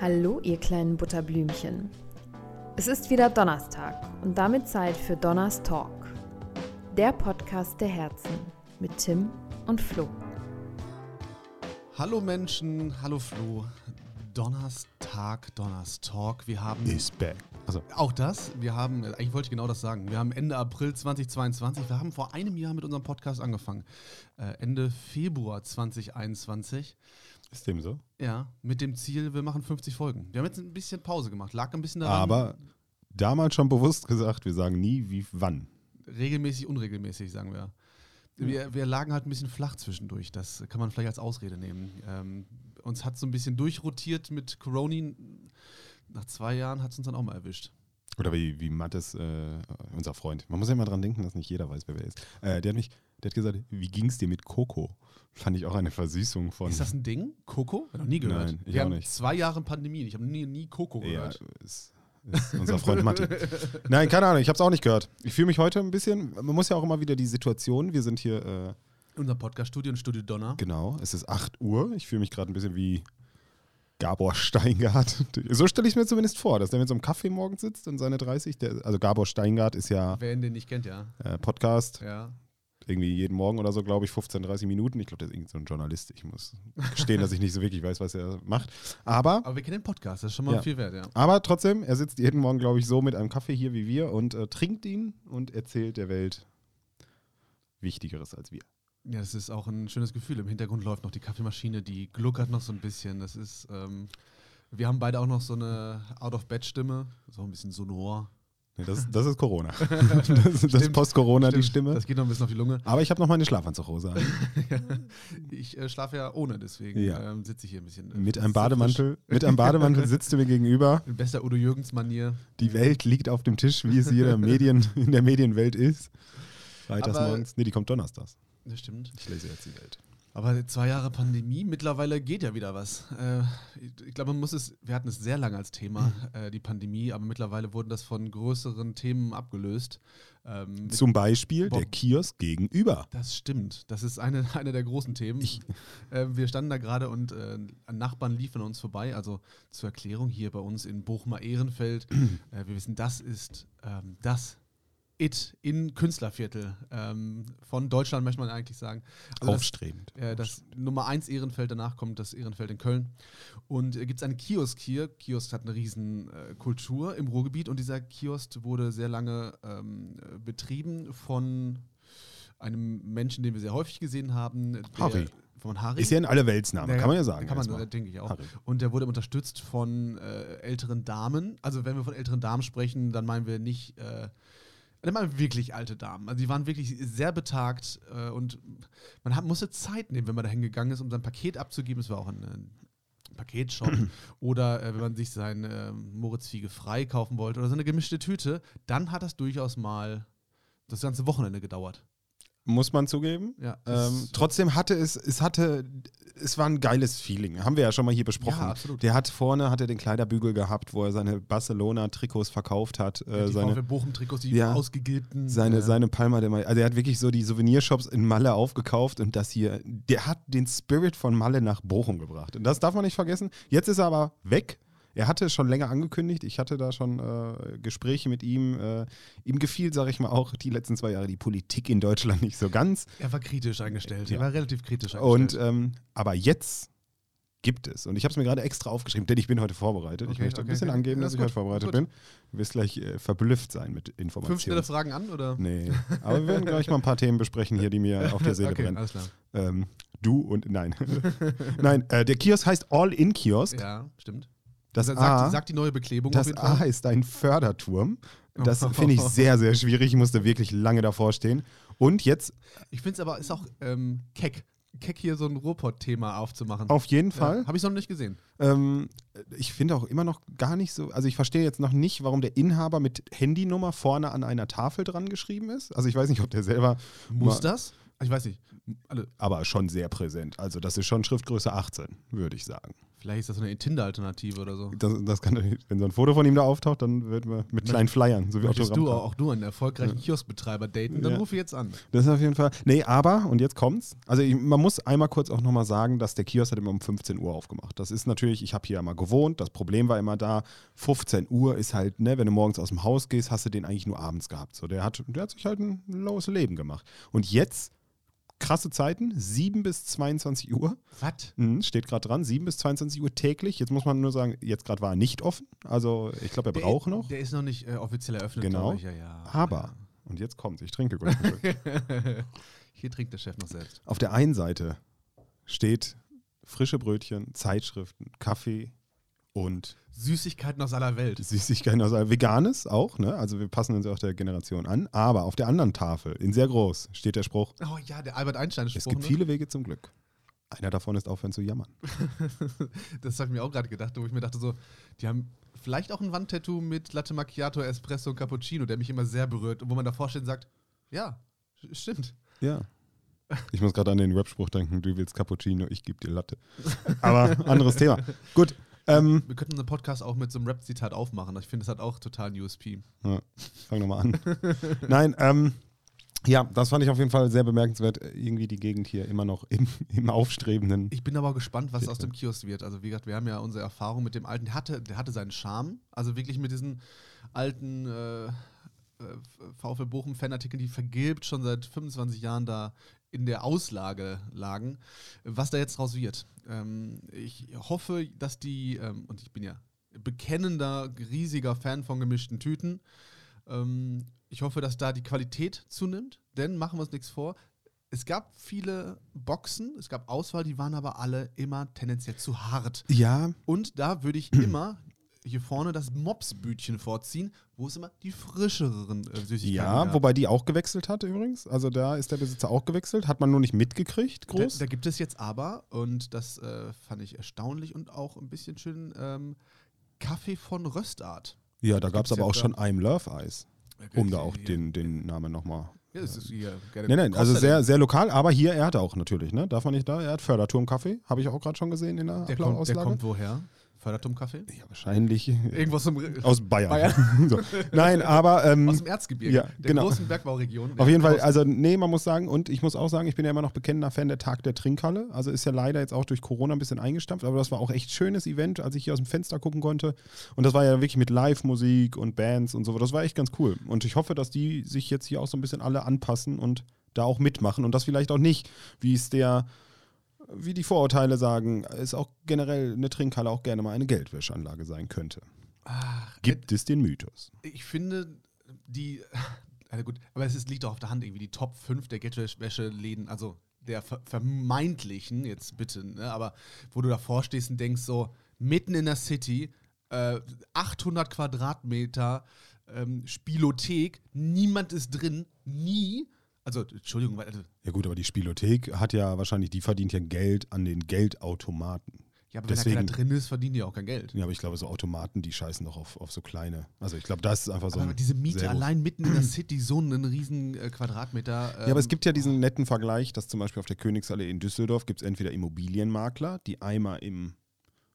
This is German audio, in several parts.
Hallo, ihr kleinen Butterblümchen. Es ist wieder Donnerstag und damit Zeit für Donners Talk, der Podcast der Herzen mit Tim und Flo. Hallo Menschen, hallo Flo. Donnerstag, Donnerstalk. Wir haben. Is back. Also auch das. Wir haben, eigentlich wollte ich genau das sagen. Wir haben Ende April 2022. Wir haben vor einem Jahr mit unserem Podcast angefangen. Äh, Ende Februar 2021. Ist dem so? Ja, mit dem Ziel, wir machen 50 Folgen. Wir haben jetzt ein bisschen Pause gemacht. Lag ein bisschen daran. Aber damals schon bewusst gesagt, wir sagen nie, wie wann. Regelmäßig, unregelmäßig, sagen wir. Wir, wir lagen halt ein bisschen flach zwischendurch. Das kann man vielleicht als Ausrede nehmen. Ähm, uns hat so ein bisschen durchrotiert mit Corona. Nach zwei Jahren hat es uns dann auch mal erwischt. Oder wie, wie Mattes, äh, unser Freund. Man muss ja immer dran denken, dass nicht jeder weiß, wer wer ist. Äh, der, hat mich, der hat gesagt, wie ging es dir mit Coco? Fand ich auch eine Versüßung von. Ist das ein Ding? Coco? Noch nie gehört. Nein, ich Wir auch haben nicht. zwei Jahre Pandemie. Ich habe nie, nie Coco ja, gehört. ist, ist unser Freund Matti. Nein, keine Ahnung, ich habe es auch nicht gehört. Ich fühle mich heute ein bisschen, man muss ja auch immer wieder die Situation, wir sind hier, äh, Unser Podcast-Studio und Studio Donner. genau, es ist 8 Uhr. Ich fühle mich gerade ein bisschen wie Gabor Steingart. So stelle ich mir zumindest vor, dass der mit so einem Kaffee morgens sitzt und seine 30, der, also Gabor Steingart ist ja Wer ihn den nicht kennt, ja. äh, Podcast, Ja. Irgendwie jeden Morgen oder so, glaube ich, 15, 30 Minuten. Ich glaube, der ist irgendwie so ein Journalist. Ich muss gestehen, dass ich nicht so wirklich weiß, was er macht. Aber, Aber wir kennen den Podcast, das ist schon mal Ja. viel wert, ja. aber trotzdem, er sitzt jeden Morgen, glaube ich, so mit einem Kaffee hier wie wir und äh, trinkt ihn und erzählt der Welt Wichtigeres als wir. Ja, das ist auch ein schönes Gefühl. Im Hintergrund läuft noch die Kaffeemaschine, die gluckert noch so ein bisschen. Das ist, ähm, wir haben beide auch noch so eine Out-of-Bed-Stimme, so ein bisschen sonor. Nee, das, das ist Corona. das ist Post-Corona, die Stimme. Das geht noch ein bisschen auf die Lunge. Aber ich habe noch meine Schlafanzughose an. Ich äh, schlafe ja ohne, deswegen Ja. ähm, sitze ich hier ein bisschen. äh, Mit einem so frisch. Bademantel, mit einem Bademantel sitzt du mir gegenüber. In bester Udo Jürgens-Manier. Die Welt liegt auf dem Tisch, wie es jeder Medien, in der Medienwelt ist. Freitags morgens. Nee, die kommt donnerstags. Das stimmt. Ich lese jetzt die Welt. Aber zwei Jahre Pandemie, mittlerweile geht ja wieder was. Äh, ich glaube, man muss es, wir hatten es sehr lange als Thema, äh, die Pandemie, aber mittlerweile wurden das von größeren Themen abgelöst. Ähm, Zum Beispiel Bob- der Kiosk gegenüber. das stimmt. Das ist eine, eine der großen Themen. Ich- äh, wir standen da gerade und Nachbarn liefen uns vorbei. Also zur Erklärung hier bei uns in Bochumer Ehrenfeld. wir wissen, das ist ähm, das It in Künstlerviertel ähm, von Deutschland, möchte man eigentlich sagen. Also das- Aufstrebend. äh, das Nummer 1 Ehrenfeld, danach kommt das Ehrenfeld in Köln. Und äh, gibt es einen Kiosk hier. Kiosk hat eine riesen äh, Kultur im Ruhrgebiet und dieser Kiosk wurde sehr lange ähm, äh, betrieben von einem Menschen, den wir sehr häufig gesehen haben. Harry. Von Harry. Ist ja ein Allerweltsname, kann man ja sagen. Kann man, äh, denke ich auch. Harry. Und der wurde unterstützt von äh, älteren Damen. Also wenn wir von älteren Damen sprechen, dann meinen wir nicht, meinen wir wirklich alte Damen. Also die waren wirklich sehr betagt äh, und man hat, musste Zeit nehmen, wenn man da hingegangen ist, um sein Paket abzugeben. Es war auch ein, ein Paketshop. oder äh, wenn man sich sein äh, Moritz Fiege frei kaufen wollte oder so eine gemischte Tüte, dann hat das durchaus mal das ganze Wochenende gedauert. Muss man zugeben. Ja, Ähm, trotzdem hatte es, es hatte, es war ein geiles Feeling. Haben wir ja schon mal hier besprochen. Ja, absolut. Der hat vorne, hat er den Kleiderbügel gehabt, wo er seine Barcelona-Trikots verkauft hat. Äh, die seine, Bochum-Trikots, die Ja. ausgegilbten. seine, äh, seine Palma de Mallorca. Also er hat wirklich so die Souvenirshops in Malle aufgekauft und das hier, der hat den Spirit von Malle nach Bochum gebracht. Und das darf man nicht vergessen. Jetzt ist er aber weg. Er hatte es schon länger angekündigt. Ich hatte da schon äh, Gespräche mit ihm. Äh, ihm gefiel, sage ich mal, auch die letzten zwei Jahre die Politik in Deutschland nicht so ganz. Er war kritisch eingestellt. Ja. Er war relativ kritisch Und eingestellt. ähm, aber jetzt gibt es. Und ich habe es mir gerade extra aufgeschrieben, denn ich bin heute vorbereitet. ich Okay, möchte ein okay, bisschen okay. angeben, dass ich heute gut, vorbereitet ist gut. bin. Du wirst gleich äh, verblüfft sein mit Informationen. Fünf schnelle Fragen an, oder? Nee, aber wir werden gleich mal ein paar Themen besprechen hier, die mir auf der Seele brennen. alles klar. Ähm, du und nein. nein, äh, der Kiosk heißt All-In-Kiosk. Ja, stimmt. Das, sagt, A, sagt die neue Beklebung das A ist ein Förderturm. Das finde ich sehr, sehr schwierig. Ich musste wirklich lange davor stehen. Und jetzt Ich finde es aber, ist auch ähm, keck. Keck hier so ein Ruhrpott-Thema aufzumachen. auf jeden Fall. Ja, Habe ich noch nicht gesehen. Ähm, ich finde auch immer noch gar nicht so, also ich verstehe jetzt noch nicht, warum der Inhaber mit Handynummer vorne an einer Tafel dran geschrieben ist. Also ich weiß nicht, ob der selber, Muss das? Ich weiß nicht. Alle aber schon sehr präsent. Also das ist schon Schriftgröße 18, würde ich sagen. Vielleicht ist das so eine Tinder-Alternative oder so. Das, das kann, wenn so ein Foto von ihm da auftaucht, dann wird man mit kleinen Flyern, so wie Möchtest du Autogramm. auch, auch du einen erfolgreichen Ja. Kioskbetreiber daten, dann Ja. rufe jetzt an. Das ist auf jeden Fall. Nee, aber, und jetzt kommt's. Also ich, man muss einmal kurz auch nochmal sagen, dass der Kiosk hat immer um 15 Uhr aufgemacht. Das ist natürlich, ich habe hier immer gewohnt, das Problem war immer da, 15 Uhr ist halt, ne, wenn du morgens aus dem Haus gehst, hast du den eigentlich nur abends gehabt. So, der hat, der hat sich halt ein lowes Leben gemacht. Und jetzt, krasse Zeiten, 7 bis 22 Uhr. Was? Mhm, steht gerade dran, 7 bis 22 Uhr täglich. Jetzt muss man nur sagen, jetzt gerade war er nicht offen. Also ich glaube, er braucht noch. Der ist noch nicht äh, offiziell eröffnet, Genau. ich. Ja, ja. Aber, und jetzt kommt's, ich trinke kurz. Hier trinkt der Chef noch selbst. Auf der einen Seite steht frische Brötchen, Zeitschriften, Kaffee und Süßigkeiten aus aller Welt. Süßigkeiten aus Veganes auch, ne? Also wir passen uns auch der Generation an. Aber auf der anderen Tafel, in sehr groß, steht der Spruch: Oh ja, der Albert Einstein-Spruch. Es gibt ne? viele Wege zum Glück. Einer davon ist aufhören zu jammern. das habe ich mir auch gerade gedacht, wo ich mir dachte so, die haben vielleicht auch ein Wandtattoo mit Latte Macchiato, Espresso und Cappuccino, der mich immer sehr berührt und wo man davor steht und sagt, ja, stimmt. Ja. Ich muss gerade an den Rap-Spruch denken: Du willst Cappuccino, ich gebe dir Latte. Aber anderes Thema. Gut. Ähm, Wir könnten unseren Podcast auch mit so einem Rap-Zitat aufmachen. Ich finde, das hat auch total ein USP. Ja, fang nochmal an. Nein, ähm, ja, das fand ich auf jeden Fall sehr bemerkenswert. Irgendwie die Gegend hier immer noch im, im aufstrebenden. Ich bin aber gespannt, was Bitte. aus dem Kiosk wird. Also wie gesagt, wir haben ja unsere Erfahrung mit dem alten. Der hatte, der hatte seinen Charme. Also wirklich mit diesen alten äh, äh, VfL Bochum-Fanartikeln, die vergilbt schon seit 25 Jahren da in der Auslage lagen. Was da jetzt draus wird. Ähm, ich hoffe, dass die, ähm, und ich bin ja bekennender, riesiger Fan von gemischten Tüten. Ähm, ich hoffe, dass da die Qualität zunimmt, denn machen wir uns nichts vor. Es gab viele Boxen, es gab Auswahl, die waren aber alle immer tendenziell zu hart. Ja, Und da würde ich immer hier vorne das Mopsbütchen vorziehen, wo es immer die frischeren äh, Süßigkeiten ja, gab. wobei die auch gewechselt hat übrigens. Also da ist der Besitzer auch gewechselt. Hat man nur nicht mitgekriegt, Da, groß. da gibt es jetzt aber, und das äh, fand ich erstaunlich und auch ein bisschen schön, ähm, Kaffee von Röstart. ja, da gab es aber auch schon I'm Love Eis, um da auch den, den Namen nochmal. Ja, das ist hier gerne Nein, nein, also sehr, sehr lokal, aber hier, er hatte auch natürlich, ne? Darf man nicht da? Er hat Förderturmkaffee, habe ich auch gerade schon gesehen in der Der kommt, der kommt woher? Förderturmkaffee? ja, wahrscheinlich Irgendwo aus Bayern. Bayern. so. Nein, aber ähm, aus dem Erzgebirge, ja, der genau. großen Bergbauregion. Auf jeden Fall, also nee, man muss sagen, und ich muss auch sagen, ich bin ja immer noch bekennender Fan der Tag der Trinkhalle. Also ist ja leider jetzt auch durch Corona ein bisschen eingestampft, aber das war auch echt schönes Event, als ich hier aus dem Fenster gucken konnte. Und das war ja wirklich mit Live-Musik und Bands und so. Das war echt ganz cool. Und ich hoffe, dass die sich jetzt hier auch so ein bisschen alle anpassen und da auch mitmachen und das vielleicht auch nicht, wie es der, wie die Vorurteile sagen, ist auch generell eine Trinkhalle auch gerne mal eine Geldwäscheanlage sein könnte. Ach, Gibt es den Mythos? Ich finde, die. Also gut, aber es ist, liegt doch auf der Hand irgendwie, die Top 5 der Geldwäsche-Läden, also der ver vermeintlichen, jetzt bitte, ne, aber wo du davor stehst und denkst, so mitten in der City, äh, 800 Quadratmeter ähm, Spielothek, niemand ist drin, nie. Also, Entschuldigung, weil, also, Ja gut, aber die Spielothek hat ja wahrscheinlich, die verdient ja Geld an den Geldautomaten. ja, aber Deswegen- wenn da keiner drin ist, verdienen die auch kein Geld. Ja, aber ich glaube, so Automaten, die scheißen doch auf, auf so kleine. Also ich glaube, das ist einfach so. aber ein diese Miete allein mitten in der City, so einen riesen äh, Quadratmeter. Ja, aber es ähm, gibt ja diesen netten Vergleich, dass zum Beispiel auf der Königsallee in Düsseldorf gibt es entweder Immobilienmakler, die einmal im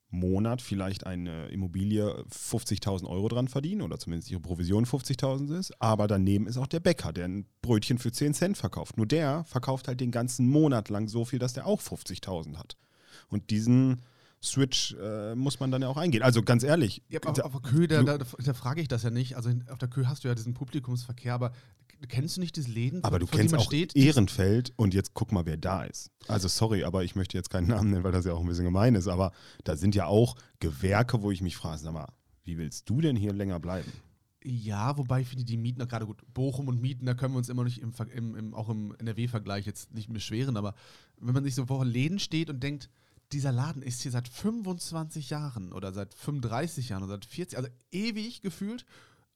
Monat vielleicht eine Immobilie 50.000 Euro dran verdienen oder zumindest ihre Provision 50.000 ist, aber daneben ist auch der Bäcker, der ein Brötchen für 10 Cent verkauft. Nur der verkauft halt den ganzen Monat lang so viel, dass der auch 50.000 hat. Und diesen Switch äh, muss man dann ja auch eingehen. Also ganz ehrlich, Ja, auf, auf der Kühe, da, da, da frage ich das ja nicht. Also auf der Kühe hast du ja diesen Publikumsverkehr, aber kennst du nicht diese Läden, Aber du kennst auch steht? Ehrenfeld und jetzt guck mal, wer da ist. Also sorry, aber ich möchte jetzt keinen Namen nennen, weil das ja auch ein bisschen gemein ist. Aber da sind ja auch Gewerke, wo ich mich frage, sag mal, wie willst du denn hier länger bleiben? Ja, wobei ich finde, die Mieten, gerade gut, Bochum und Mieten, da können wir uns immer nicht im, im, im, auch im NRW-Vergleich jetzt nicht beschweren, aber wenn man sich so vor Läden steht und denkt, dieser Laden ist hier seit 25 Jahren oder seit 35 Jahren oder seit 40, also ewig gefühlt,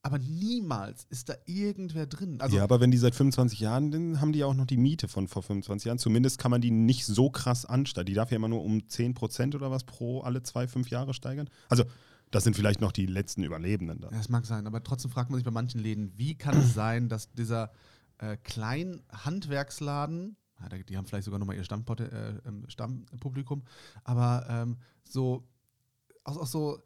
aber niemals ist da irgendwer drin. Also ja, aber wenn die seit 25 Jahren, dann haben die ja auch noch die Miete von vor 25 Jahren. Zumindest kann man die nicht so krass ansteigen. Die darf ja immer nur um 10% oder was pro alle zwei, fünf Jahre steigern. Also das sind vielleicht noch die letzten Überlebenden da. Ja, das mag sein, aber trotzdem fragt man sich bei manchen Läden, wie kann es sein, dass dieser äh, kleinen Handwerksladen, ja, die haben vielleicht sogar nochmal ihr Stammpote, äh, ähm, Stammpublikum, aber ähm, so auch, auch so,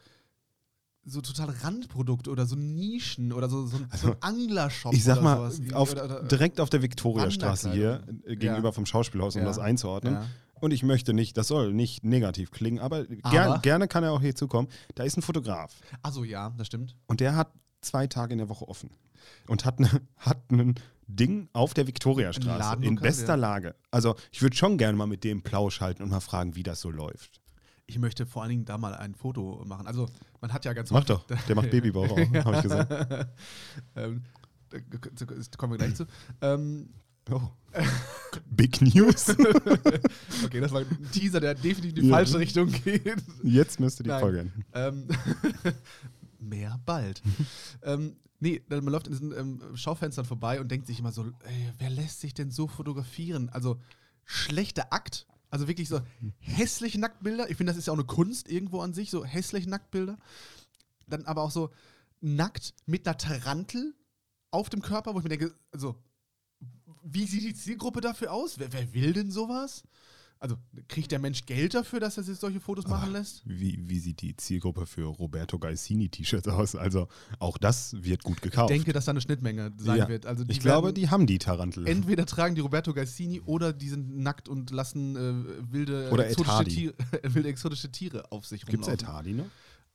so total Randprodukte oder so Nischen oder so, so, ein- so ein Anglershop. Ich sag mal, auf, oder, oder, direkt auf der Viktoriastraße hier, äh, gegenüber Ja. vom Schauspielhaus, um Ja. das einzuordnen. Ja. Und ich möchte nicht, das soll nicht negativ klingen, aber, Aber? Ger gerne kann er auch hier zukommen. Da ist ein Fotograf Achso, ja, das stimmt. und der hat zwei Tage in der Woche offen und hat, ne, hat ein Ding auf der Ein Viktoriastraße in bester ja. Lage. Also ich würde schon gerne mal mit dem Plausch halten und mal fragen, wie das so läuft. Ich möchte vor allen Dingen da mal ein Foto machen. Also, man hat ja ganz Mach doch, der macht Babybauch auch, habe ich gesagt. ähm, kommen wir gleich zu. Ähm, Oh. Big News. okay, das war ein Teaser, der definitiv in die Ja. falsche Richtung geht. Jetzt müsste die Nein. Folge enden. Ähm, mehr bald. ähm, nee, man läuft in diesen ähm, Schaufenstern vorbei und denkt sich immer so, ey, wer lässt sich denn so fotografieren? Also schlechter Akt. Also wirklich so hässliche Nacktbilder. Ich finde, das ist ja auch eine Kunst irgendwo an sich, so hässliche Nacktbilder. Dann aber auch so nackt mit einer Tarantel auf dem Körper, wo ich mir denke, also, wie sieht die Zielgruppe dafür aus? Wer, wer will denn sowas? Also, kriegt der Mensch Geld dafür, dass er sich solche Fotos machen lässt? Wie, wie sieht die Zielgruppe für Roberto Gaisini-T-Shirts aus? Also auch das wird gut gekauft. Ich denke, dass da eine Schnittmenge sein Ja. wird. Also ich glaube, die haben die Tarantel. entweder tragen die Roberto Gassini oder die sind nackt und lassen äh, wilde, Oder exotische. Tiere, wilde exotische Tiere auf sich Gibt es rumlaufen. Ed Hardy noch?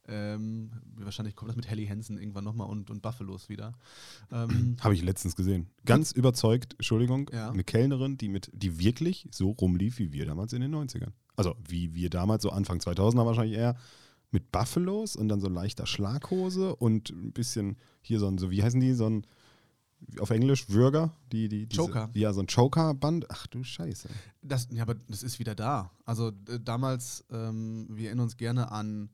Ähm, wahrscheinlich kommt das mit Helly Hansen irgendwann nochmal und, und Buffalos wieder. Ähm, Habe ich letztens gesehen. Ganz überzeugt, Entschuldigung, Ja. eine Kellnerin, die, mit, die wirklich so rumlief wie wir damals in den 90ern. Also wie wir damals, so Anfang 2000er wahrscheinlich eher, mit Buffalos und dann so leichter Schlaghose und ein bisschen hier so ein, so wie heißen die, so ein, auf Englisch, Würger? Die, die, diese, Choker. Ja, so ein Choker-Band. Ach du Scheiße. das, ja, aber das ist wieder da. Also damals, ähm, wir erinnern uns gerne an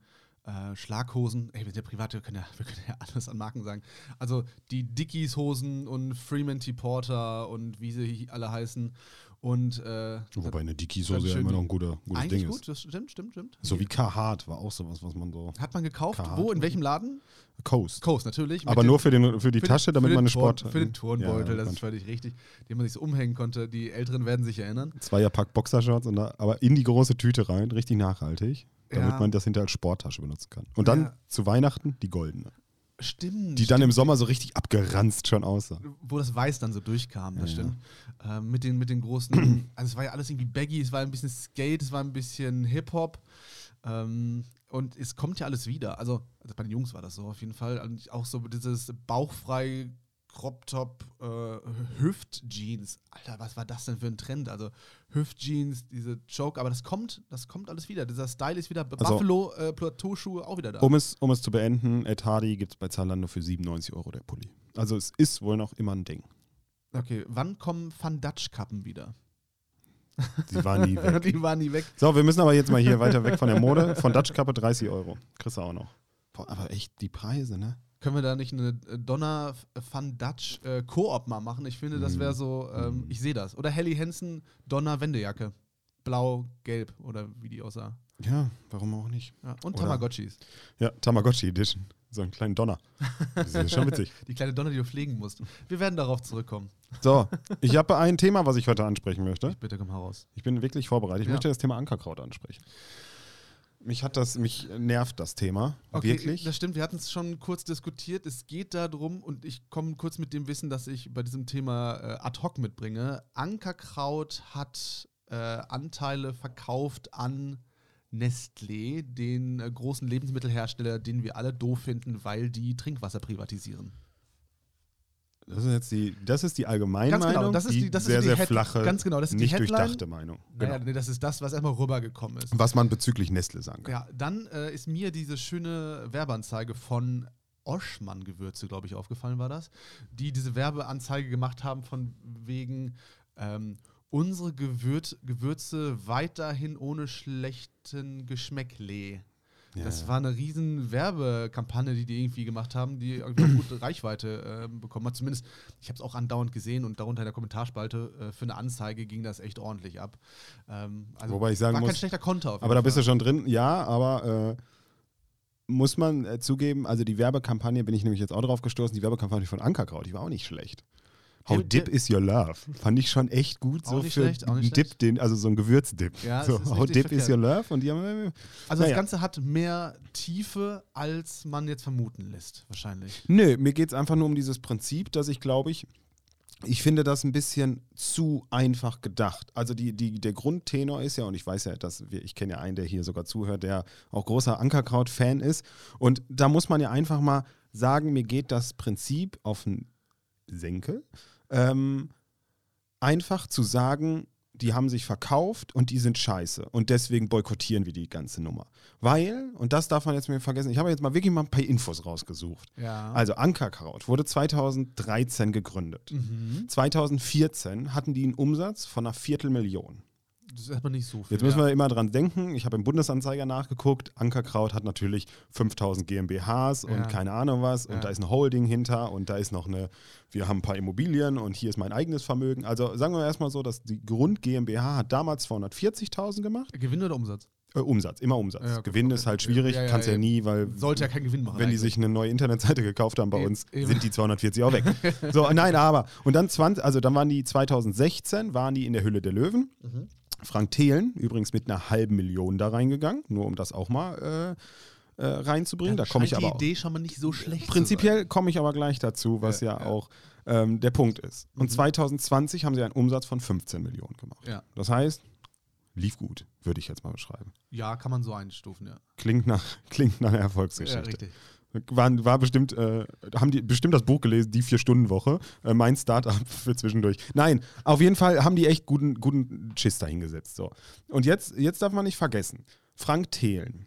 äh, Schlaghosen. Ey, wir sind ja privat, wir können ja, wir können ja alles an Marken sagen. Also die Dickies-Hosen und Freeman T. Porter und wie sie alle heißen. Und äh, Wobei eine Dickies-Hose ja immer noch ein guter, gutes eigentlich Ding gut, ist. das stimmt, stimmt, stimmt. So wie Carhartt war auch sowas, was man so. Hat man gekauft? Wo? In welchem Laden? Coast. Coast, natürlich. Aber nur für, den, für die für Tasche, damit man eine Sport. Turn, Für den Turnbeutel, Ja, das ist völlig richtig. Den man sich so umhängen konnte. Die Älteren werden sich erinnern. Zweierpack Boxershorts, und da, aber in die große Tüte rein, richtig nachhaltig, damit Ja. man das hinterher als Sporttasche benutzen kann. Und dann Ja. zu Weihnachten die goldene, Stimmt. die dann im Sommer so richtig abgeranzt schon aussah. wo das Weiß dann so durchkam, das Ja, stimmt. Ähm, mit, den, mit den großen, also es war ja alles irgendwie baggy, es war ein bisschen Skate, es war ein bisschen Hip-Hop. Ähm, und es kommt ja alles wieder. Also, also bei den Jungs war das so auf jeden Fall. Und auch so dieses bauchfrei Crop-Top, äh, Hüft-Jeans. Alter, was war das denn für ein Trend? Also Hüft-Jeans, diese Choke, aber das kommt, das kommt alles wieder. Dieser Style ist wieder, Also- Buffalo, äh, Plateauschuhe auch wieder da. Um es, um es zu beenden, Ed Hardy gibt es bei Zalando für 97 Euro der Pulli. Also es ist wohl noch immer ein Ding. Okay, wann kommen Van Dutch-Kappen wieder? Sie waren nie weg. Die waren nie weg. So, wir müssen aber jetzt mal hier weiter weg von der Mode. Von Dutch Kappe 30 Euro. Kriegst du auch noch. Boah, aber echt die Preise, ne? Können wir da nicht eine äh, Donner Van Dutch äh, Koop mal machen? Ich finde, das wäre so, ähm, ich sehe das. Oder Helly Hansen Donner Wendejacke. Blau, gelb oder wie die aussah. Ja, warum auch nicht? Ja. Und Oder- Tamagotchis. Ja, Tamagotchi Edition. So einen kleinen Donner. Das ist schon witzig. Die kleine Donner, die du pflegen musst. Wir werden darauf zurückkommen. So, ich habe ein Thema, was ich heute ansprechen möchte. Bitte komm heraus. Ich bin wirklich vorbereitet. Ich Ja. möchte das Thema Ankerkraut ansprechen. Mich hat das, mich nervt das Thema. wirklich. Das stimmt, wir hatten es schon kurz diskutiert. Es geht darum, und ich komme kurz mit dem Wissen, das ich bei diesem Thema äh, ad hoc mitbringe. Ankerkraut hat äh, Anteile verkauft an Nestlé, den äh, großen Lebensmittelhersteller, den wir alle doof finden, weil die Trinkwasser privatisieren. Das ist jetzt die, das ist die Allgemeinmeinung, Ganz genau, das ist die, die- das ist sehr, die sehr Head- flache, ganz genau, das ist die nicht Headline. durchdachte Meinung. Genau. Naja, nee, das ist das, was erstmal rübergekommen ist. Was man bezüglich Nestle sagen kann. Ja, dann äh, ist mir diese schöne Werbeanzeige von Oschmann Gewürze, glaube ich, aufgefallen war das, die diese Werbeanzeige gemacht haben von wegen ähm, unsere Gewürz Gewürze weiterhin ohne schlechten Geschmäckle. Ja, das ja. war eine riesen Werbekampagne, die die irgendwie gemacht haben, die auch gute Reichweite äh, bekommen hat. Zumindest, ich habe es auch andauernd gesehen und darunter in der Kommentarspalte äh, für eine Anzeige ging das echt ordentlich ab. Ähm, also Wobei ich sagen war kein muss- schlechter Konter. Aber jeden da bist du Fall. schon drin, ja, aber äh, muss man äh, zugeben, also die Werbekampagne, bin ich nämlich jetzt auch drauf gestoßen, die Werbekampagne von Ankerkraut, die war auch nicht schlecht. How dip is your love? Fand ich schon echt gut. Auch So nicht für schlecht, auch nicht einen Dip, schlecht. den, also so ein Gewürzdip. Ja, so, how dip is verkehrt. your love? Und die haben. Also Naja. das Ganze hat mehr Tiefe, als man jetzt vermuten lässt, wahrscheinlich. Nö, mir geht es einfach nur um dieses Prinzip, dass ich glaube ich, ich finde das ein bisschen zu einfach gedacht. Also die, die, der Grundtenor ist ja, und ich weiß ja, dass wir, ich kenne ja einen, der hier sogar zuhört, der auch großer Ankerkraut-Fan ist. Und da muss man ja einfach mal sagen, mir geht das Prinzip auf den Senkel. Ähm, einfach zu sagen, die haben sich verkauft und die sind scheiße. Und deswegen boykottieren wir die ganze Nummer. Weil, und das darf man jetzt mir vergessen, ich habe jetzt mal wirklich mal ein paar Infos rausgesucht. Ja. Also Ankerkraut wurde 2013 gegründet. mhm. 2014 hatten die einen Umsatz von einer Viertelmillion. Das ist erstmal nicht so viel. Jetzt müssen wir immer dran denken, ich habe im Bundesanzeiger nachgeguckt, Ankerkraut hat natürlich 5000 GmbHs und Ja. keine Ahnung was und Ja. da ist ein Holding hinter und da ist noch eine, wir haben ein paar Immobilien und hier ist mein eigenes Vermögen. Also sagen wir erstmal so, dass die Grund GmbH hat damals 240.000 gemacht. Gewinn oder Umsatz? Äh, Umsatz, immer Umsatz. Ja, gut, Gewinn okay. ist halt schwierig, Ja, ja, kannst ja, ja. nie, weil Sollte ja keinen Gewinn machen. wenn die eigentlich. sich eine neue Internetseite gekauft haben bei Eben, uns, eben. sind die 240 auch weg. so, nein, aber. Und dann 20, also dann waren die 2016, waren die in der Hülle der Löwen. Mhm. Frank Thelen, übrigens mit einer halben Million da reingegangen, nur um das auch mal äh, äh, reinzubringen. Da komme ich aber die Idee schon mal nicht so schlecht Prinzipiell komme ich aber gleich dazu, was ja, Ja, ja. auch ähm, der Punkt ist. Und Mhm. 2020 haben sie einen Umsatz von 15 Millionen gemacht. Ja. Das heißt, lief gut, würde ich jetzt mal beschreiben. ja, kann man so einstufen, ja. Klingt nach, klingt nach einer Ja, Erfolgsgeschichte. richtig. Waren, war bestimmt, äh, haben die bestimmt das Buch gelesen, die Vier-Stunden-Woche, äh, mein Startup für zwischendurch. Nein, auf jeden Fall haben die echt guten, guten Schiss dahingesetzt. So. Und jetzt, jetzt darf man nicht vergessen, Frank Thelen,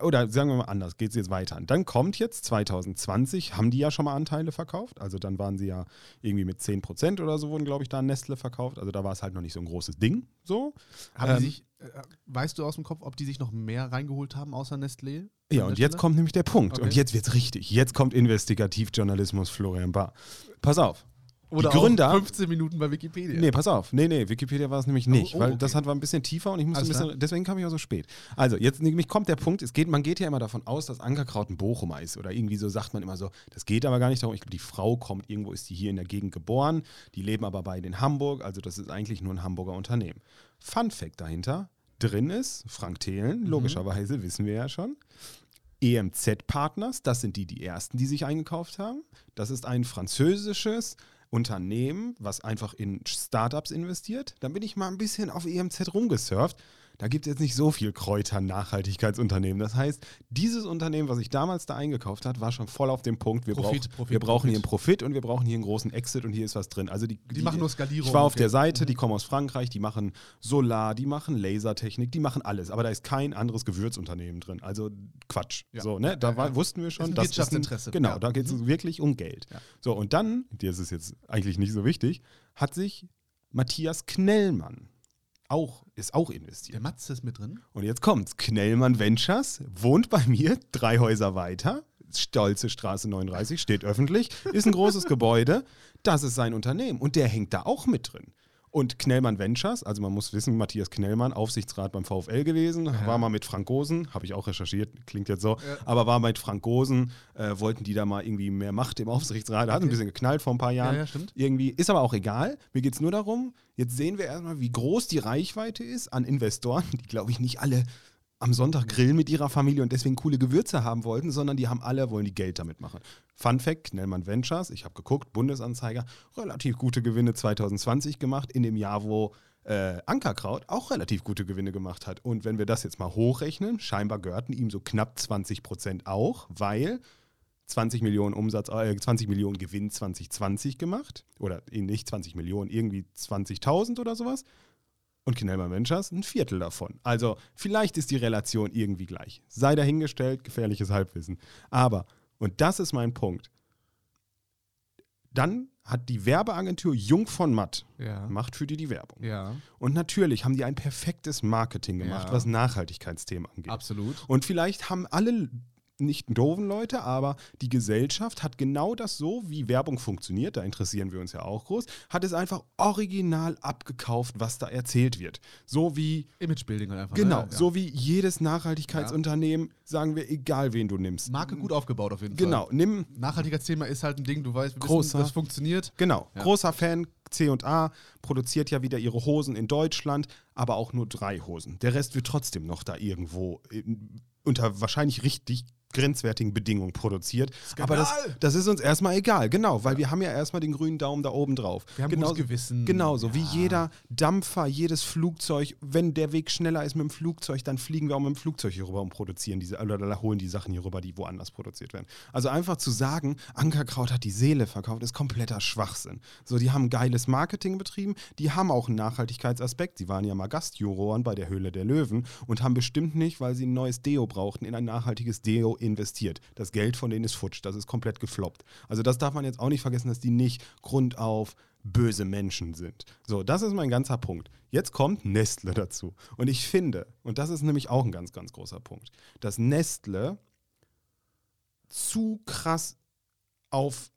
oder sagen wir mal anders, geht es jetzt weiter. Dann kommt jetzt 2020, haben die ja schon mal Anteile verkauft. Also dann waren sie ja irgendwie mit 10% oder so, wurden, glaube ich, da Nestle verkauft. Also da war es halt noch nicht so ein großes Ding. So. Haben Ähm, sich, äh, weißt du aus dem Kopf, ob die sich noch mehr reingeholt haben außer Nestlé? Ja, und jetzt Stelle? kommt nämlich der Punkt. Okay. Und jetzt wird's richtig. Jetzt kommt Investigativjournalismus Florian Barr. Pass auf. Oder die Gründer- Auch 15 Minuten bei Wikipedia. Nee, pass auf. Nee, nee, Wikipedia war es nämlich nicht, oh, weil okay. das hat, war ein bisschen tiefer und ich musste ein Alles bisschen, klar. deswegen kam ich auch so spät. Also, jetzt nämlich kommt der Punkt, es geht, man geht ja immer davon aus, dass Ankerkraut ein Bochumer ist oder irgendwie so sagt man immer so, das geht aber gar nicht darum. Ich glaube, die Frau kommt irgendwo, ist die hier in der Gegend geboren, die leben aber beide in Hamburg, also das ist eigentlich nur ein Hamburger Unternehmen. Fun Fact dahinter, drin ist Frank Mhm. Thelen, logischerweise, wissen wir ja schon. EMZ-Partners, das sind die, die ersten, die sich eingekauft haben. Das ist ein französisches Unternehmen, was einfach in Startups investiert. Dann bin ich mal ein bisschen auf EMZ rumgesurft. Da gibt es jetzt nicht so viel Kräuter-Nachhaltigkeitsunternehmen. Das heißt, dieses Unternehmen, was sich damals da eingekauft hat, war schon voll auf dem Punkt. Wir, Profit, brauch, Profit, wir brauchen hier einen Profit. Profit und wir brauchen hier einen großen Exit und hier ist was drin. Also die, Die machen nur Skalierung, Ich war auf okay. der Seite, die kommen aus Frankreich, die machen Solar, die machen Lasertechnik, die machen alles. Aber da ist kein anderes Gewürzunternehmen drin. Also Quatsch. Ja. So, ne? Da Ja, war, wussten wir schon, Ist ein das Wirtschaftsinteresse. Genau, Ja. da geht es wirklich um Geld. Ja. So, und dann, das ist jetzt eigentlich nicht so wichtig, hat sich Matthias Knellmann auch, ist auch investiert. Der Matze ist mit drin. Und jetzt kommt's. Knellmann Ventures wohnt bei mir, drei Häuser weiter. Stolze Straße 39, steht öffentlich, ist ein großes Gebäude. Das ist sein Unternehmen und der hängt da auch mit drin. Und Knellmann Ventures, also man muss wissen, Matthias Knellmann, Aufsichtsrat beim VfL gewesen, war mal mit Frank Gosen, habe ich auch recherchiert, klingt jetzt so, aber war mit Frank Gosen, äh, wollten die da mal irgendwie mehr Macht im Aufsichtsrat, hat ein bisschen geknallt vor ein paar Jahren. Ja, ja, stimmt. Irgendwie, ist aber auch egal. Mir geht es nur darum, jetzt sehen wir erstmal, wie groß die Reichweite ist an Investoren, die, glaube ich, nicht alle am Sonntag grillen mit ihrer Familie und deswegen coole Gewürze haben wollten, sondern die haben alle, wollen die Geld damit machen. Fun Fact, Knellmann Ventures, ich habe geguckt, Bundesanzeiger, relativ gute Gewinne 2020 gemacht, in dem Jahr, wo äh, Ankerkraut auch relativ gute Gewinne gemacht hat. Und wenn wir das jetzt mal hochrechnen, scheinbar gehörten ihm so knapp 20 Prozent auch, weil 20 Millionen Umsatz, äh, 20 Millionen Gewinn 2020 gemacht. Oder eh nicht 20 Millionen, irgendwie 20.000 oder sowas. Und Knellmann Ventures ein Viertel davon. Also vielleicht ist die Relation irgendwie gleich. Sei dahingestellt, gefährliches Halbwissen. Aber, und das ist mein Punkt, dann hat die Werbeagentur Jung von Matt, Ja. macht für die die Werbung. Ja, Und natürlich haben die ein perfektes Marketing gemacht, Ja. was Nachhaltigkeitsthemen angeht. absolut. Und vielleicht haben alle nicht doofen Leute, aber die Gesellschaft hat genau das so, wie Werbung funktioniert, da interessieren wir uns ja auch groß, hat es einfach original abgekauft, was da erzählt wird. So wie Imagebuilding halt einfach. Genau, ne? Ja. so wie jedes Nachhaltigkeitsunternehmen, sagen wir, egal wen du nimmst. Marke gut aufgebaut auf jeden Genau, Fall. nimm, Nachhaltigkeitsthema ist halt ein Ding, du weißt, Großer. wissen, das funktioniert. genau, Ja. großer Fan, C&A produziert ja wieder ihre Hosen in Deutschland, aber auch nur drei Hosen. Der Rest wird trotzdem noch da irgendwo unter wahrscheinlich richtig grenzwertigen Bedingungen produziert. Aber das, Skandal! das ist uns erstmal egal, genau, weil wir haben ja erstmal den grünen Daumen da oben drauf. Wir haben genauso, gutes Gewissen. Genauso, wie Ja. jeder Dampfer, jedes Flugzeug, wenn der Weg schneller ist mit dem Flugzeug, dann fliegen wir auch mit dem Flugzeug hier rüber und produzieren diese, oder holen die Sachen hier rüber, die woanders produziert werden. Also einfach zu sagen, Ankerkraut hat die Seele verkauft, ist kompletter Schwachsinn. So, die haben geiles Marketing betrieben, die haben auch einen Nachhaltigkeitsaspekt. Sie waren ja mal Gastjuroren bei der Höhle der Löwen und haben bestimmt nicht, weil sie ein neues Deo brauchten, in ein nachhaltiges Deo investiert. Das Geld von denen ist futsch, das ist komplett gefloppt. Also das darf man jetzt auch nicht vergessen, dass die nicht Grund auf böse Menschen sind. So, das ist mein ganzer Punkt. Jetzt kommt Nestle dazu. Und ich finde, und das ist nämlich auch ein ganz, ganz großer Punkt, dass Nestle zu krass auf,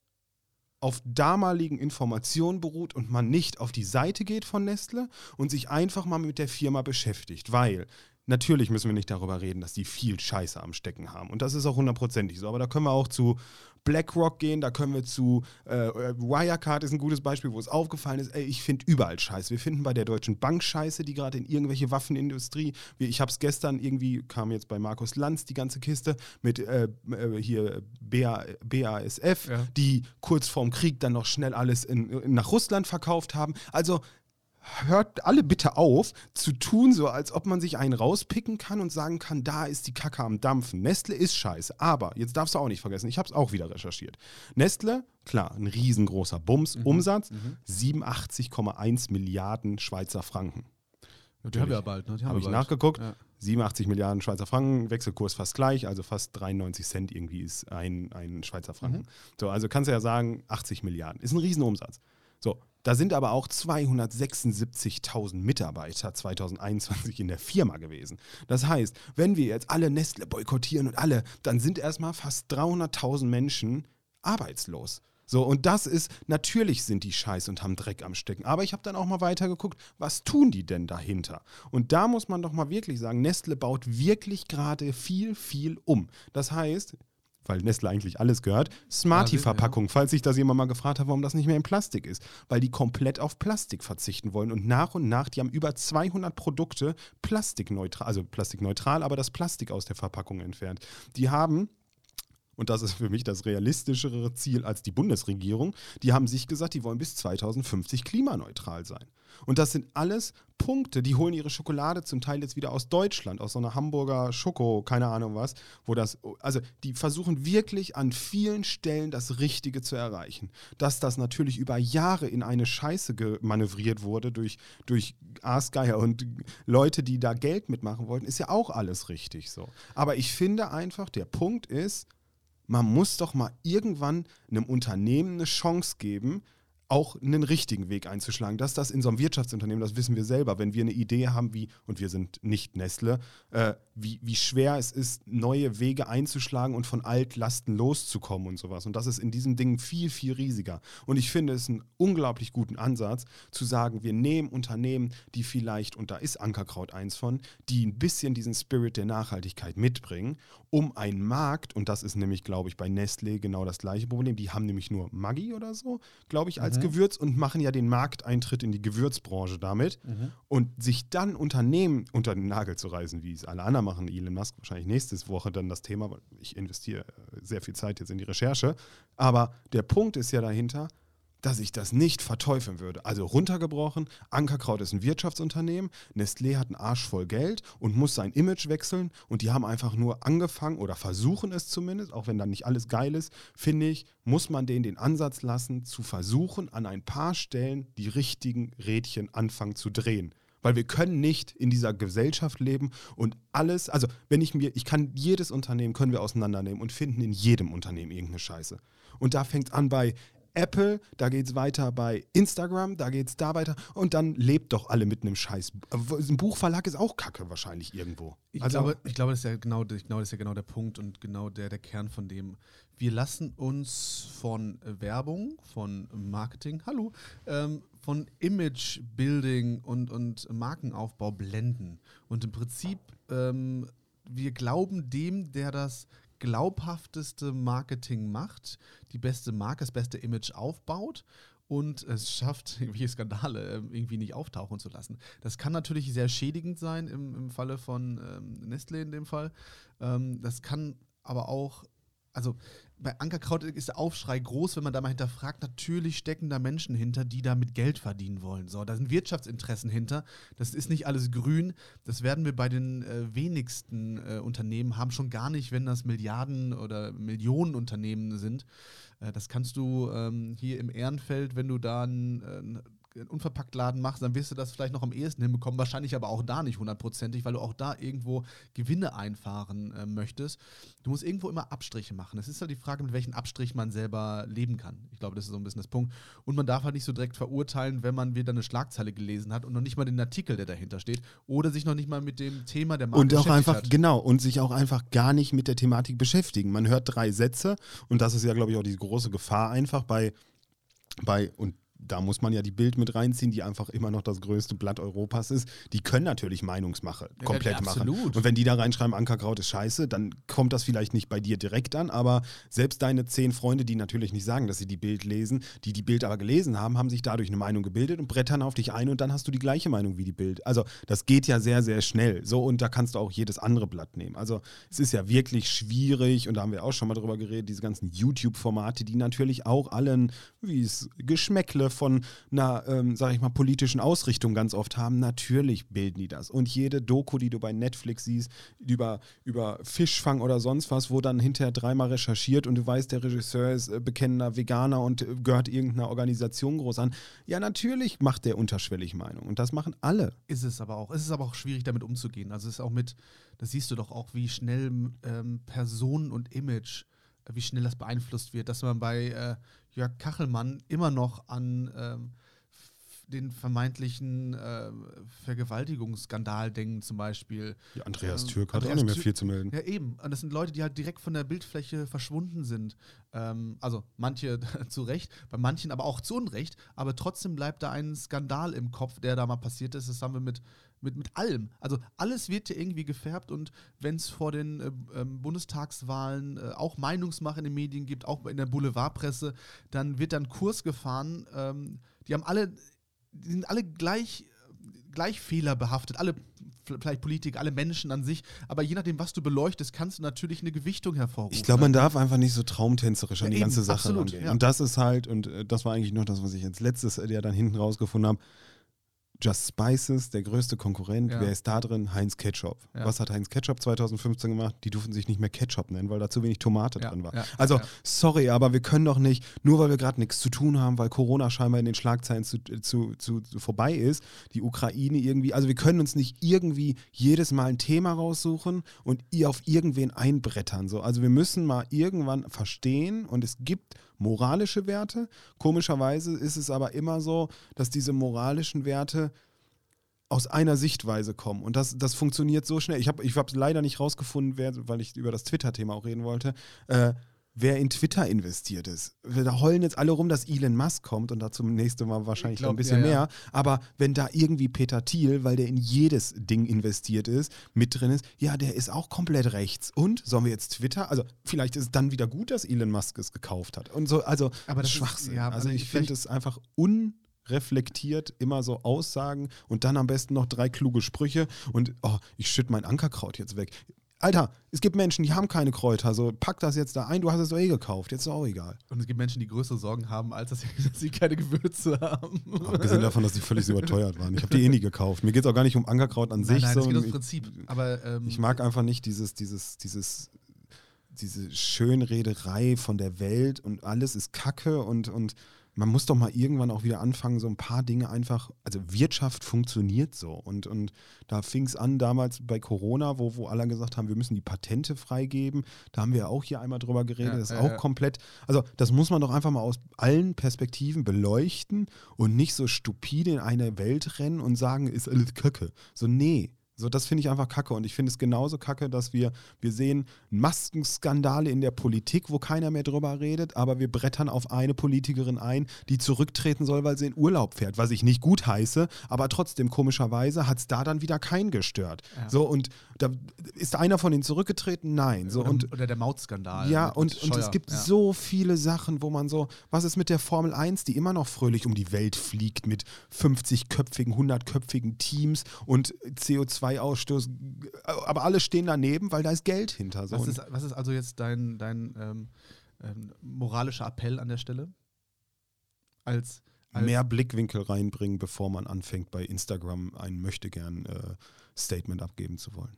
auf damaligen Informationen beruht und man nicht auf die Seite geht von Nestle und sich einfach mal mit der Firma beschäftigt. Weil natürlich müssen wir nicht darüber reden, dass die viel Scheiße am Stecken haben. Und das ist auch hundertprozentig so. Aber da können wir auch zu BlackRock gehen, da können wir zu äh, Wirecard ist ein gutes Beispiel, wo es aufgefallen ist, ey, ich finde überall Scheiße. Wir finden bei der Deutschen Bank Scheiße, die gerade in irgendwelche Waffenindustrie, wie, ich habe es gestern irgendwie, kam jetzt bei Markus Lanz die ganze Kiste mit äh, äh, hier BA, BASF, Ja. die kurz vorm Krieg dann noch schnell alles in, in, nach Russland verkauft haben. Also hört alle bitte auf, zu tun, so als ob man sich einen rauspicken kann und sagen kann, da ist die Kacke am Dampfen. Nestle ist scheiße. Aber, jetzt darfst du auch nicht vergessen, ich habe es auch wieder recherchiert. Nestle, klar, ein riesengroßer Bums, Umsatz, 87,1 Milliarden Schweizer Franken. Die haben wir ja bald, ne? Habe ich bald. nachgeguckt. Ja. 87 Milliarden Schweizer Franken, Wechselkurs fast gleich, also fast 93 Cent irgendwie ist ein, ein Schweizer Franken. Mhm. So, also kannst du ja sagen, 80 Milliarden. Ist ein Riesenumsatz. So, da sind aber auch 276.000 Mitarbeiter 2021 in der Firma gewesen. Das heißt, wenn wir jetzt alle Nestle boykottieren und alle, dann sind erstmal fast 300.000 Menschen arbeitslos. So, und das ist, natürlich sind die scheiße und haben Dreck am Stecken. Aber ich habe dann auch mal weitergeguckt, was tun die denn dahinter? Und da muss man doch mal wirklich sagen, Nestle baut wirklich gerade viel, viel um. Das heißt, weil Nestle eigentlich alles gehört, Smarty-Verpackung, falls sich das jemand mal gefragt hat, warum das nicht mehr in Plastik ist. Weil die komplett auf Plastik verzichten wollen und nach und nach, die haben über 200 Produkte plastikneutral, also plastikneutral, aber das Plastik aus der Verpackung entfernt. Die haben und das ist für mich das realistischere Ziel als die Bundesregierung, die haben sich gesagt, die wollen bis 2050 klimaneutral sein. Und das sind alles Punkte, die holen ihre Schokolade zum Teil jetzt wieder aus Deutschland, aus so einer Hamburger Schoko, keine Ahnung was, wo das, also die versuchen wirklich an vielen Stellen das Richtige zu erreichen. Dass das natürlich über Jahre in eine Scheiße manövriert wurde durch, durch Aasgeier und Leute, die da Geld mitmachen wollten, ist ja auch alles richtig so. Aber ich finde einfach, der Punkt ist, man muss doch mal irgendwann einem Unternehmen eine Chance geben, auch einen richtigen Weg einzuschlagen. Dass das in so einem Wirtschaftsunternehmen, das wissen wir selber, wenn wir eine Idee haben, wie, und wir sind nicht Nestle, äh, wie, wie schwer es ist, neue Wege einzuschlagen und von Altlasten loszukommen und sowas. Und das ist in diesem Ding viel, viel riesiger. Und ich finde es einen unglaublich guten Ansatz, zu sagen, wir nehmen Unternehmen, die vielleicht, und da ist Ankerkraut eins von, die ein bisschen diesen Spirit der Nachhaltigkeit mitbringen, um einen Markt, und das ist nämlich, glaube ich, bei Nestle genau das gleiche Problem, die haben nämlich nur Maggi oder so, glaube ich, als Gewürz und machen ja den Markteintritt in die Gewürzbranche damit. Und sich dann Unternehmen unter den Nagel zu reißen, wie es alle anderen machen, Elon Musk wahrscheinlich nächste Woche dann das Thema, weil ich investiere äh, sehr viel Zeit jetzt in die Recherche. Aber der Punkt ist ja dahinter, dass ich das nicht verteufeln würde. Also runtergebrochen, Ankerkraut ist ein Wirtschaftsunternehmen, Nestlé hat einen Arsch voll Geld und muss sein Image wechseln und die haben einfach nur angefangen oder versuchen es zumindest, auch wenn dann nicht alles geil ist, finde ich, muss man denen den Ansatz lassen, zu versuchen, an ein paar Stellen die richtigen Rädchen anfangen zu drehen. Weil wir können nicht in dieser Gesellschaft leben und alles, also wenn ich mir, ich kann jedes Unternehmen, können wir auseinandernehmen und finden in jedem Unternehmen irgendeine Scheiße. Und da fängt es an bei Apple, da geht es weiter bei Instagram, da geht es da weiter und dann lebt doch alle mit einem Scheiß. Ein Buchverlag ist auch Kacke wahrscheinlich irgendwo. Ich, also, glaube, ich glaube, das ist ja genau, ich glaube, das ist ja genau der Punkt und genau der, der Kern von dem. Wir lassen uns von Werbung, von Marketing, hallo, ähm, von Image-Building und, und Markenaufbau blenden. Und im Prinzip, ähm, wir glauben dem, der das glaubhafteste Marketing macht, die beste Marke, das beste Image aufbaut und es schafft, irgendwelche Skandale ähm, irgendwie nicht auftauchen zu lassen. Das kann natürlich sehr schädigend sein im, im Falle von ähm, Nestle in dem Fall. Ähm, das kann aber auch, also bei Ankerkraut ist der Aufschrei groß, wenn man da mal hinterfragt. Natürlich stecken da Menschen hinter, die damit Geld verdienen wollen. So, da sind Wirtschaftsinteressen hinter. Das ist nicht alles grün. Das werden wir bei den äh, wenigsten äh, Unternehmen haben, schon gar nicht, wenn das Milliarden oder Millionen Unternehmen sind. Äh, das kannst du ähm, hier im Ehrenfeld, wenn du da ein, einen Unverpacktladen machst, dann wirst du das vielleicht noch am ehesten hinbekommen, wahrscheinlich aber auch da nicht hundertprozentig, weil du auch da irgendwo Gewinne einfahren äh, möchtest. Du musst irgendwo immer Abstriche machen. Es ist halt die Frage, mit welchen Abstrich man selber leben kann. Ich glaube, das ist so ein bisschen das Punkt. Und man darf halt nicht so direkt verurteilen, wenn man wieder eine Schlagzeile gelesen hat und noch nicht mal den Artikel, der dahinter steht, oder sich noch nicht mal mit dem Thema der Marke und auch einfach hat. genau und sich auch einfach gar nicht mit der Thematik beschäftigen. Man hört drei Sätze und das ist ja, glaube ich, auch die große Gefahr einfach bei bei, und da muss man ja die Bild mit reinziehen, die einfach immer noch das größte Blatt Europas ist. Die können natürlich Meinungsmache ja, komplett machen. Und wenn die da reinschreiben, Ankerkraut ist scheiße, dann kommt das vielleicht nicht bei dir direkt an, aber selbst deine zehn Freunde, die natürlich nicht sagen, dass sie die Bild lesen, die die Bild aber gelesen haben, haben sich dadurch eine Meinung gebildet und brettern auf dich ein und dann hast du die gleiche Meinung wie die Bild. Also das geht ja sehr, sehr schnell. So und da kannst du auch jedes andere Blatt nehmen. Also es ist ja wirklich schwierig und da haben wir auch schon mal drüber geredet, diese ganzen YouTube-Formate, die natürlich auch allen, wie es Geschmäckle von einer, ähm, sag ich mal, politischen Ausrichtung ganz oft haben, natürlich bilden die das. Und jede Doku, die du bei Netflix siehst, über, über Fischfang oder sonst was, wo dann hinterher dreimal recherchiert und du weißt, der Regisseur ist äh, bekennender Veganer und äh, gehört irgendeiner Organisation groß an. Ja, natürlich macht der unterschwellig Meinung. Und das machen alle. Ist es aber auch. Es ist aber auch schwierig, damit umzugehen. Also es ist auch mit, das siehst du doch auch, wie schnell ähm, Personen und Image wie schnell das beeinflusst wird, dass man bei äh, Jörg Kachelmann immer noch an ähm, den vermeintlichen äh, Vergewaltigungsskandal denken, zum Beispiel. Ja, Andreas ähm, Türk hat Andreas auch nicht mehr viel zu melden. Ja, eben. Und das sind Leute, die halt direkt von der Bildfläche verschwunden sind. Ähm, also manche zu Recht, bei manchen aber auch zu Unrecht. Aber trotzdem bleibt da ein Skandal im Kopf, der da mal passiert ist. Das haben wir mit mit, mit allem. Also alles wird ja irgendwie gefärbt und wenn es vor den äh, äh, Bundestagswahlen auch Meinungsmache in den Medien gibt, auch in der Boulevardpresse, dann wird dann Kurs gefahren. Ähm, die haben alle, die sind alle gleich, gleich fehlerbehaftet, alle vielleicht Politiker, alle Menschen an sich, aber je nachdem, was du beleuchtest, kannst du natürlich eine Gewichtung hervorrufen. Ich glaube, man darf einfach nicht so traumtänzerisch an ja, die ganze Sache absolut, rangehen. Ja. Und das ist halt, und äh, das war eigentlich noch das, was ich als letztes äh, ja dann hinten rausgefunden habe, Just Spices, der größte Konkurrent. Ja. Wer ist da drin? Heinz Ketchup. Ja. Was hat Heinz Ketchup 2015 gemacht? Die durften sich nicht mehr Ketchup nennen, weil da zu wenig Tomate ja. drin war. Also, sorry, aber wir können doch nicht, nur weil wir gerade nichts zu tun haben, weil Corona scheinbar in den Schlagzeilen zu, zu, zu, zu, vorbei ist, die Ukraine irgendwie, also wir können uns nicht irgendwie jedes Mal ein Thema raussuchen und ihr auf irgendwen einbrettern. So. Also wir müssen mal irgendwann verstehen und es gibt moralische Werte. Komischerweise ist es aber immer so, dass diese moralischen Werte aus einer Sichtweise kommen. Und das, das funktioniert so schnell. Ich habe es leider nicht rausgefunden, wer, weil ich über das Twitter-Thema auch reden wollte. Äh, wer in Twitter investiert ist. Da heulen jetzt alle rum, dass Elon Musk kommt und dazu nächste Mal wahrscheinlich glaub, noch ein bisschen ja, ja. mehr. Aber wenn da irgendwie Peter Thiel, weil der in jedes Ding investiert ist, mit drin ist, ja, der ist auch komplett rechts. Und sollen wir jetzt Twitter? Also vielleicht ist es dann wieder gut, dass Elon Musk es gekauft hat. Und so, also aber das Schwachsinn. Ist, ja, also ich finde es einfach un reflektiert immer so Aussagen und dann am besten noch drei kluge Sprüche und oh, ich schütte mein Ankerkraut jetzt weg. Alter, es gibt Menschen, die haben keine Kräuter. So, pack das jetzt da ein, du hast es doch eh gekauft. Jetzt ist auch egal. Und es gibt Menschen, die größere Sorgen haben, als dass sie, dass sie keine Gewürze haben. Abgesehen davon, dass sie völlig überteuert waren. Ich habe die eh nie gekauft. Mir geht es auch gar nicht um Ankerkraut an sich. Nein, so. es geht ums Prinzip. Aber, ähm, ich mag einfach nicht dieses, dieses, dieses, diese Schönrederei von der Welt und alles ist Kacke und, und man muss doch mal irgendwann auch wieder anfangen, so ein paar Dinge einfach, also Wirtschaft funktioniert so. Und, und da fing es an damals bei Corona, wo, wo alle gesagt haben, wir müssen die Patente freigeben. Da haben wir auch hier einmal drüber geredet. Ja, das ist ja, auch komplett, also das muss man doch einfach mal aus allen Perspektiven beleuchten und nicht so stupide in eine Welt rennen und sagen, ist alles Kacke. So, nee. So, das finde ich einfach kacke. Und ich finde es genauso kacke, dass wir, wir sehen Maskenskandale in der Politik, wo keiner mehr drüber redet, aber wir brettern auf eine Politikerin ein, die zurücktreten soll, weil sie in Urlaub fährt, was ich nicht gut heiße, aber trotzdem komischerweise hat es da dann wieder keinen gestört. Ja. So, und da ist einer von ihnen zurückgetreten? Nein. So, oder, und oder der Mautskandal. ja, und, und es gibt ja. so viele Sachen, wo man so, was ist mit der Formel 1, die immer noch fröhlich um die Welt fliegt mit 50-köpfigen, 100-köpfigen Teams und CO2-Ausstoß, aber alle stehen daneben, weil da ist Geld hinter. So. Was ist, was ist also jetzt dein, dein ähm, ähm, moralischer Appell an der Stelle? Als, als mehr Blickwinkel reinbringen, bevor man anfängt, bei Instagram ein Möchtegern äh, Statement abgeben zu wollen.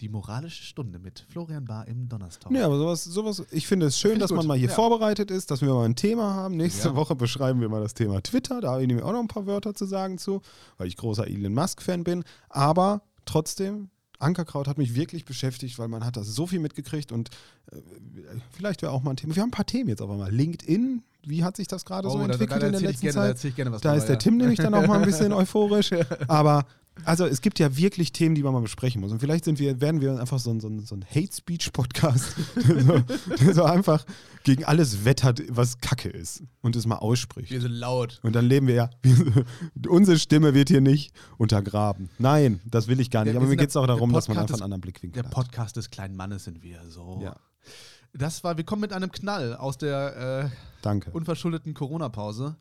die moralische Stunde mit Florian Bar im Donnerstag. Nee, aber sowas, sowas, ich finde es schön, Find dass man gut. mal hier Ja. vorbereitet ist, dass wir mal ein Thema haben. Nächste Ja. Woche beschreiben wir mal das Thema Twitter. Da habe ich nämlich auch noch ein paar Wörter zu sagen zu, weil ich großer Elon Musk-Fan bin. Aber trotzdem, Ankerkraut hat mich wirklich beschäftigt, weil man hat das so viel mitgekriegt und äh, vielleicht wäre auch mal ein Thema. Wir haben ein paar Themen jetzt auf einmal. LinkedIn, wie hat sich das gerade so Oh, da, da, entwickelt da in der letzten gerne, da Zeit? ich gerne was Da ist der. Tim nämlich dann auch mal ein bisschen euphorisch. Aber also es gibt ja wirklich Themen, die man mal besprechen muss. Und vielleicht sind wir, werden wir einfach so ein, so ein, so ein Hate-Speech-Podcast, der so, der so einfach gegen alles wettert, was Kacke ist und es mal ausspricht. Wir sind laut. Und dann leben wir ja, unsere Stimme wird hier nicht untergraben. Nein, das will ich gar nicht. Ja, Aber mir geht es der- auch darum, der dass man einfach einen anderen Blickwinkel Der hat. Podcast des kleinen Mannes sind wir. So. Ja, Das war, wir kommen mit einem Knall aus der äh, unverschuldeten Corona-Pause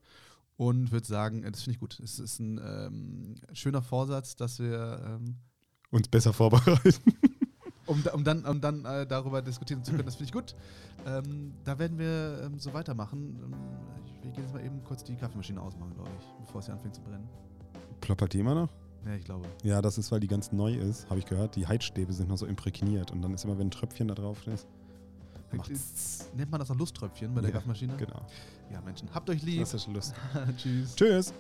und würde sagen, das finde ich gut. Es ist ein ähm, schöner Vorsatz, dass wir, ähm, Uns besser vorbereiten. um, um dann, um dann äh, darüber diskutieren zu können, das finde ich gut. Ähm, da werden wir ähm, so weitermachen. Ähm, ich, wir gehen jetzt mal eben kurz die Kaffeemaschine ausmachen, glaube ich, bevor es hier anfängt zu brennen. Ploppert die immer noch? Ja, ich glaube. Ja, das ist, weil die ganz neu ist, habe ich gehört. Die Heizstäbe sind noch so imprägniert und dann ist immer, wenn ein Tröpfchen da drauf ist, Nennt man das auch Lusttröpfchen bei der ja, Kaffmaschine? Genau. Ja, Menschen, habt euch lieb. Das ist Lust. Tschüss. Tschüss.